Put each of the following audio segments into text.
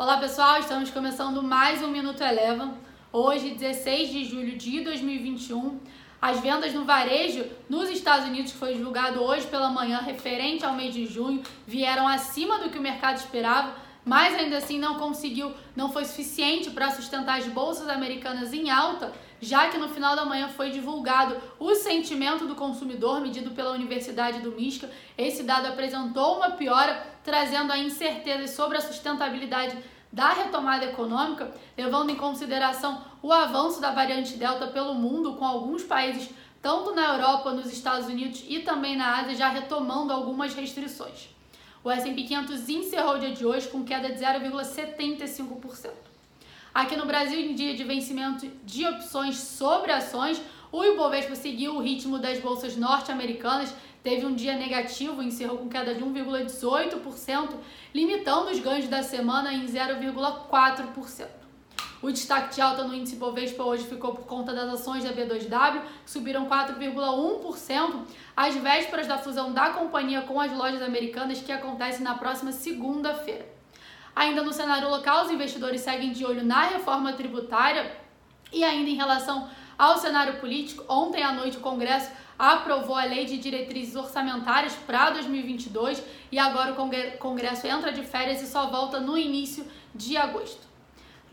Olá pessoal, estamos começando mais um Minuto Eleva. Hoje, 16 de julho de 2021. As vendas no varejo nos Estados Unidos, que foi divulgado hoje pela manhã, referente ao mês de junho, vieram acima do que o mercado esperava, mas ainda assim não conseguiu, não foi suficiente para sustentar as bolsas americanas em alta, já que no final da manhã foi divulgado o sentimento do consumidor medido pela Universidade do Misca. Esse dado apresentou uma piora, trazendo a incerteza sobre a sustentabilidade da retomada econômica, levando em consideração o avanço da variante Delta pelo mundo, com alguns países, tanto na Europa, nos Estados Unidos e também na Ásia, já retomando algumas restrições. O S&P 500 encerrou o dia de hoje com queda de 0,75%. Aqui no Brasil, em dia de vencimento de opções sobre ações, o Ibovespa seguiu o ritmo das bolsas norte-americanas, teve um dia negativo, encerrou com queda de 1,18%, limitando os ganhos da semana em 0,4%. O destaque de alta no índice Bovespa hoje ficou por conta das ações da B2W, que subiram 4,1% às vésperas da fusão da companhia com as lojas americanas, que acontece na próxima segunda-feira. Ainda no cenário local, os investidores seguem de olho na reforma tributária e ainda em relação ao cenário político, ontem à noite o Congresso aprovou a Lei de Diretrizes Orçamentárias para 2022 e agora o Congresso entra de férias e só volta no início de agosto.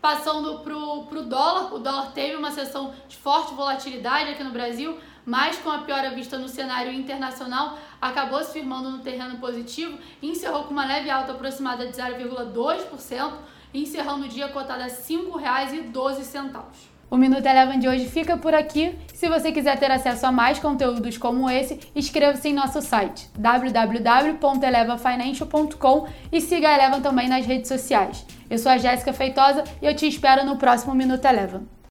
Passando para o dólar, o dólar teve uma sessão de forte volatilidade aqui no Brasil, mas com a piora vista no cenário internacional, acabou se firmando no terreno positivo e encerrou com uma leve alta aproximada de 0,2%, encerrando o dia cotado a R$ 5,12. O Minuto Eleven de hoje fica por aqui. Se você quiser ter acesso a mais conteúdos como esse, inscreva-se em nosso site www.elevafinancial.com e siga a Eleven também nas redes sociais. Eu sou a Jéssica Feitosa e eu te espero no próximo Minuto Eleven.